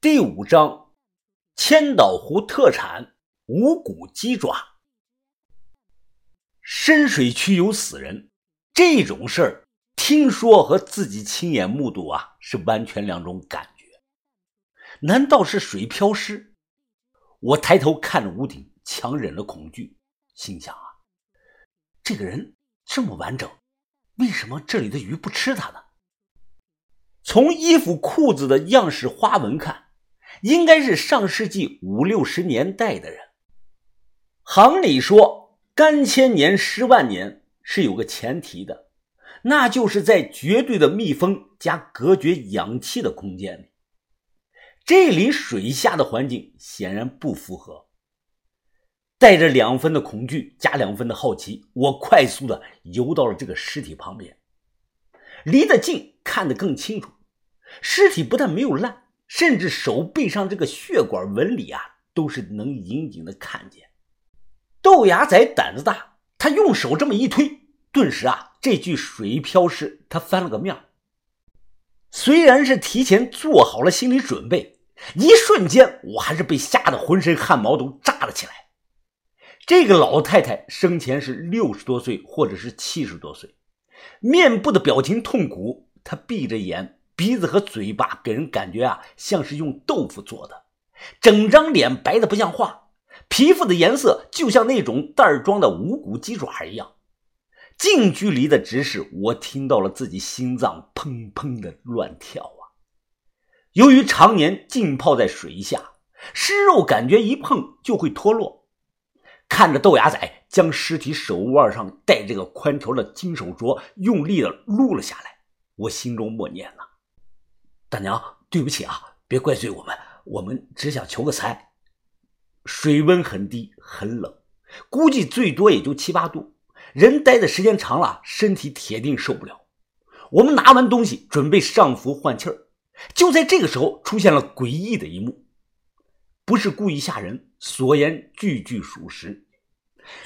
第五章，千岛湖特产无骨鸡爪。深水区有死人，这种事儿，听说和自己亲眼目睹啊，是完全两种感觉。难道是水漂尸？我抬头看着屋顶，强忍了恐惧，心想啊，这个人这么完整，为什么这里的鱼不吃他呢？从衣服裤子的样式花纹看。应该是上世纪五六十年代的人。行里说“干千年，湿万年”是有个前提的，那就是在绝对的密封加隔绝氧气的空间里。这里水下的环境显然不符合。带着两分的恐惧加两分的好奇，我快速的游到了这个尸体旁边，离得近看得更清楚。尸体不但没有烂。甚至手背上这个血管纹理啊，都是能隐隐的看见。豆芽仔胆子大，他用手这么一推，顿时啊，这具水漂尸他翻了个面。虽然是提前做好了心理准备，一瞬间我还是被吓得浑身汗毛都炸了起来。这个老太太生前是六十多岁，或者是七十多岁，面部的表情痛苦，她闭着眼。鼻子和嘴巴给人感觉啊，像是用豆腐做的，整张脸白的不像话，皮肤的颜色就像那种袋装的无骨鸡爪一样。近距离的直视，我听到了自己心脏砰砰的乱跳啊！由于常年浸泡在水下，尸肉感觉一碰就会脱落。看着豆芽仔将尸体手腕上戴这个宽条的金手镯用力的撸了下来，我心中默念了。大娘，对不起啊，别怪罪我们，我们只想求个财。水温很低，很冷，估计最多也就七八度。人待的时间长了，身体铁定受不了。我们拿完东西，准备上浮换气儿。就在这个时候，出现了诡异的一幕。不是故意吓人，所言句句属实。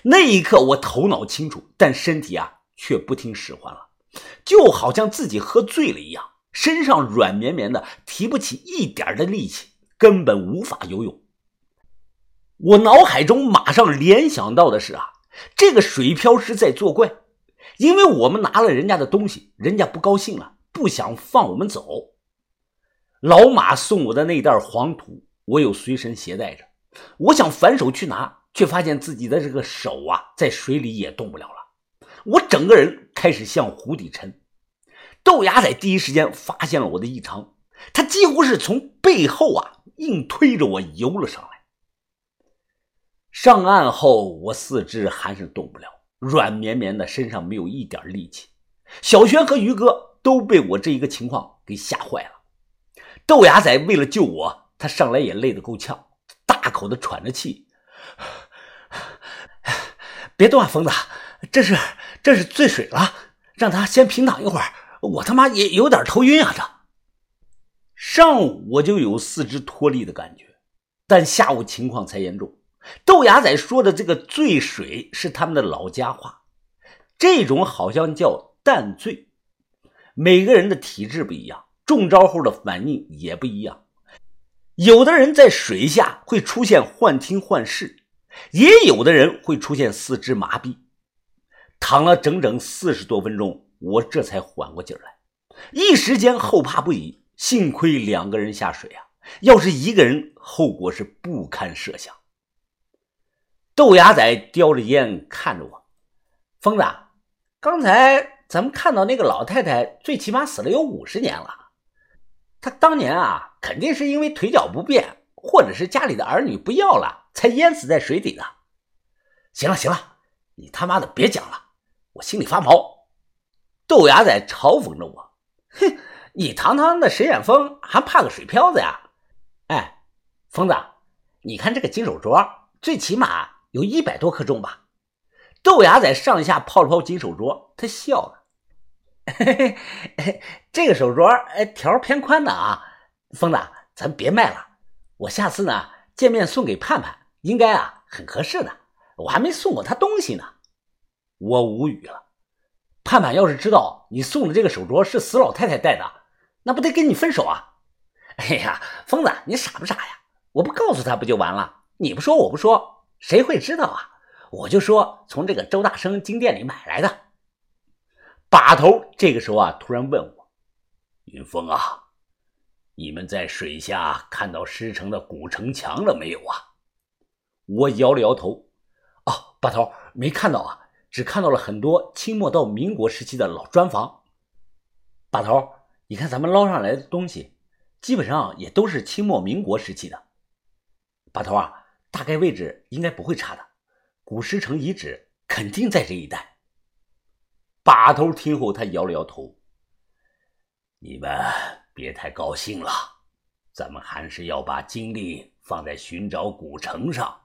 那一刻，我头脑清楚，但身体啊，却不听使唤了，就好像自己喝醉了一样。身上软绵绵的，提不起一点的力气，根本无法游泳。我脑海中马上联想到的是啊，这个水漂是在作怪，因为我们拿了人家的东西，人家不高兴了，不想放我们走。老马送我的那袋黄土，我有随身携带着，我想反手去拿，却发现自己的这个手啊，在水里也动不了了，我整个人开始向湖底沉。豆芽仔第一时间发现了我的异常，他几乎是从背后啊硬推着我游了上来。上岸后，我四肢还是动不了，软绵绵的，身上没有一点力气。小轩和于哥都被我这一个情况给吓坏了。豆芽仔为了救我，他上来也累得够呛，大口的喘着气。别动啊，疯子，这是这是醉水了，让他先平躺一会儿。我他妈也有点头晕啊！这上午我就有四肢脱力的感觉，但下午情况才严重。豆芽仔说的这个醉水是他们的老家话，这种好像叫淡醉。每个人的体质不一样，中招后的反应也不一样。有的人在水下会出现幻听幻视，也有的人会出现四肢麻痹。躺了整整四十多分钟。我这才缓过劲来，一时间后怕不已。幸亏两个人下水啊，要是一个人，后果是不堪设想。豆芽仔叼着烟看着我，疯子，刚才咱们看到那个老太太，最起码死了有五十年了。她当年啊，肯定是因为腿脚不便，或者是家里的儿女不要了，才淹死在水底的。行了行了，你他妈的别讲了，我心里发毛。豆芽仔嘲讽着我：“哼，你堂堂的石眼峰还怕个水漂子呀？哎，疯子，你看这个金手镯，最起码有一百多克重吧？”豆芽仔上下泡了泡金手镯，他笑了：“嘿嘿，这个手镯哎条偏宽的啊，疯子，咱别卖了，我下次呢见面送给盼盼，应该啊很合适的。我还没送过他东西呢。”我无语了。盼盼要是知道你送的这个手镯是死老太太戴的，那不得跟你分手啊？哎呀，疯子，你傻不傻呀？我不告诉他不就完了？你不说我不说，谁会知道啊？我就说从这个周大生金店里买来的。把头这个时候啊，突然问我：“云峰啊，你们在水下看到师城的古城墙了没有啊？”我摇了摇头：“哦，把头没看到啊，只看到了很多清末到民国时期的老砖房。把头，你看咱们捞上来的东西，基本上也都是清末民国时期的。把头啊，大概位置应该不会差的，古石城遗址肯定在这一带。”把头听后，他摇了摇头：“你们别太高兴了，咱们还是要把精力放在寻找古城上。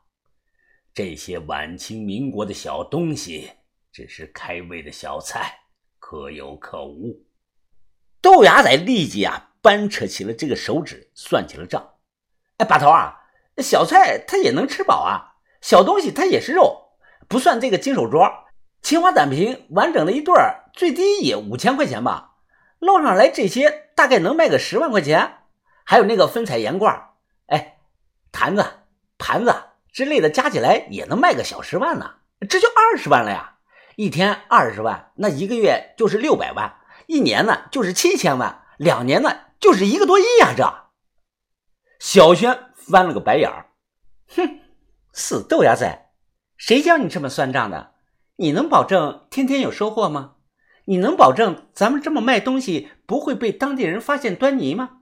这些晚清民国的小东西只是开胃的小菜，可有可无。”豆芽仔立即啊扳扯起了这个手指，算起了账：“哎，把头啊，小菜它也能吃饱啊，小东西它也是肉，不算这个金手镯。”青花胆瓶完整的一对儿，最低也五千块钱吧。捞上来这些，大概能卖个十万块钱。还有那个分彩盐罐，哎，坛子、盘子之类的，加起来也能卖个小十万呢。这就二十万了呀！一天二十万，那一个月就是六百万，一年呢就是七千万，两年呢就是一个多亿呀！这小轩翻了个白眼儿，哼，死豆芽仔，谁教你这么算账的？你能保证天天有收获吗？你能保证咱们这么卖东西不会被当地人发现端倪吗？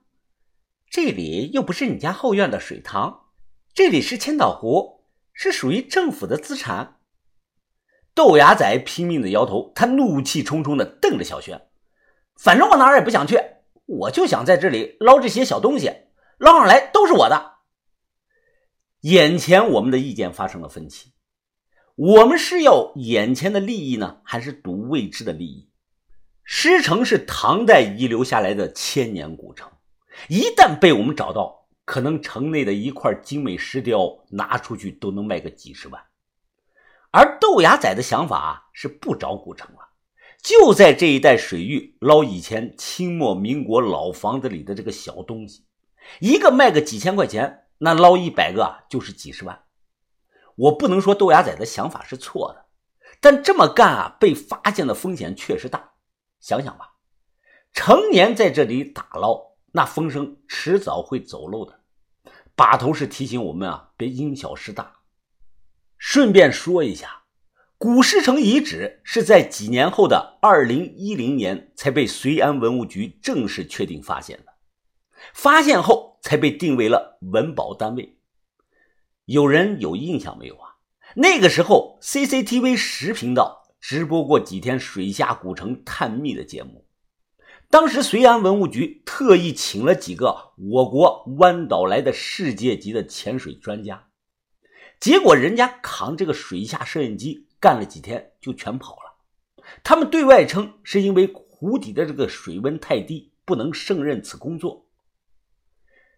这里又不是你家后院的水塘，这里是千岛湖，是属于政府的资产。豆芽仔拼命的摇头，他怒气冲冲的瞪着小轩，反正我哪儿也不想去，我就想在这里捞这些小东西，捞上来都是我的。眼前我们的意见发生了分歧。我们是要眼前的利益呢，还是赌未知的利益？狮城是唐代遗留下来的千年古城，一旦被我们找到，可能城内的一块精美石雕拿出去都能卖个几十万。而豆芽仔的想法是不找古城了，就在这一带水域捞以前清末民国老房子里的这个小东西，一个卖个几千块钱，那捞一百个就是几十万。我不能说豆芽仔的想法是错的，但这么干啊，被发现的风险确实大。想想吧，成年在这里打捞，那风声迟早会走漏的。把头是提醒我们啊，别因小失大。顺便说一下，古石城遗址是在几年后的二零一零年才被绥安文物局正式确定发现的，发现后才被定为了文保单位。有人有印象没有啊？那个时候，CCTV 十频道直播过几天水下古城探秘的节目。当时绥安文物局特意请了几个我国湾岛来的世界级的潜水专家，结果人家扛这个水下摄影机干了几天就全跑了。他们对外称是因为湖底的这个水温太低，不能胜任此工作。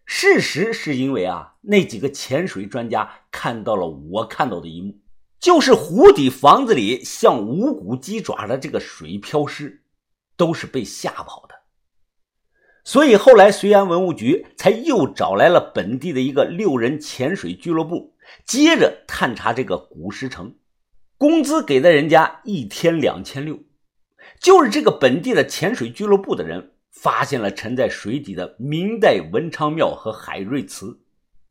事实是因为啊，那几个潜水专家看到了我看到的一幕，就是湖底房子里像无骨鸡爪的这个水漂尸，都是被吓跑的。所以后来绥安文物局才又找来了本地的一个六人潜水俱乐部，接着探查这个古石城，工资给的人家一天两千六，就是这个本地的潜水俱乐部的人。发现了沉在水底的明代文昌庙和海瑞祠，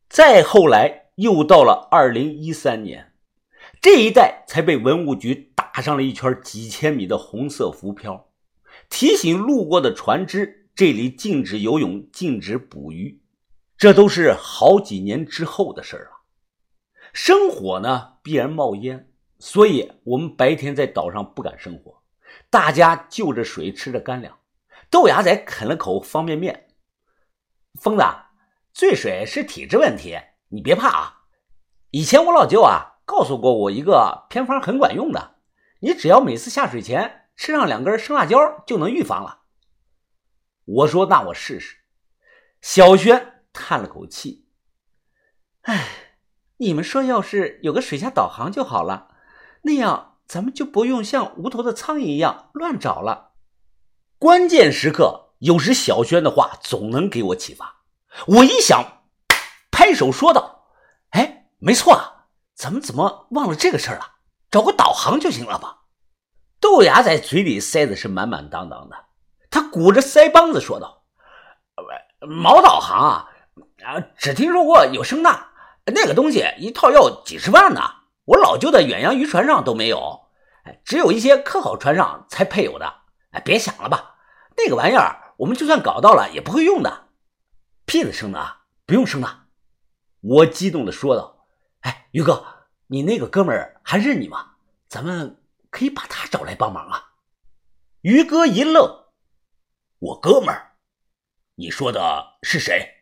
再后来又到了二零一三年，这一带才被文物局打上了一圈几千米的红色浮漂，提醒路过的船只这里禁止游泳、禁止捕鱼。这都是好几年之后的事了。生火呢必然冒烟，所以我们白天在岛上不敢生火，大家就着水吃着干粮。豆芽仔啃了口方便面，疯子，醉水是体质问题，你别怕啊。以前我老舅啊告诉过我一个偏方，很管用的。你只要每次下水前吃上两根生辣椒，就能预防了。我说那我试试。小轩叹了口气，哎，你们说要是有个水下导航就好了，那样咱们就不用像无头的苍蝇一样乱找了。关键时刻，有时小轩的话总能给我启发。我一想，拍手说道：“哎，没错啊，咱们怎么忘了这个事儿了？找个导航就行了吧？”豆芽在嘴里塞的是满满当当的，他鼓着腮帮子说道：“毛导航啊，啊，只听说过有声呐，那个东西一套要几十万呢。我老旧的远洋渔船上都没有，只有一些科考船上才配有的。哎，别想了吧，那个玩意儿我们就算搞到了也不会用的。屁的声呐，不用生了！”我激动的说道：“哎，于哥，你那个哥们儿还认你吗？咱们可以把他找来帮忙啊。”于哥一愣：“我哥们儿？你说的是谁？”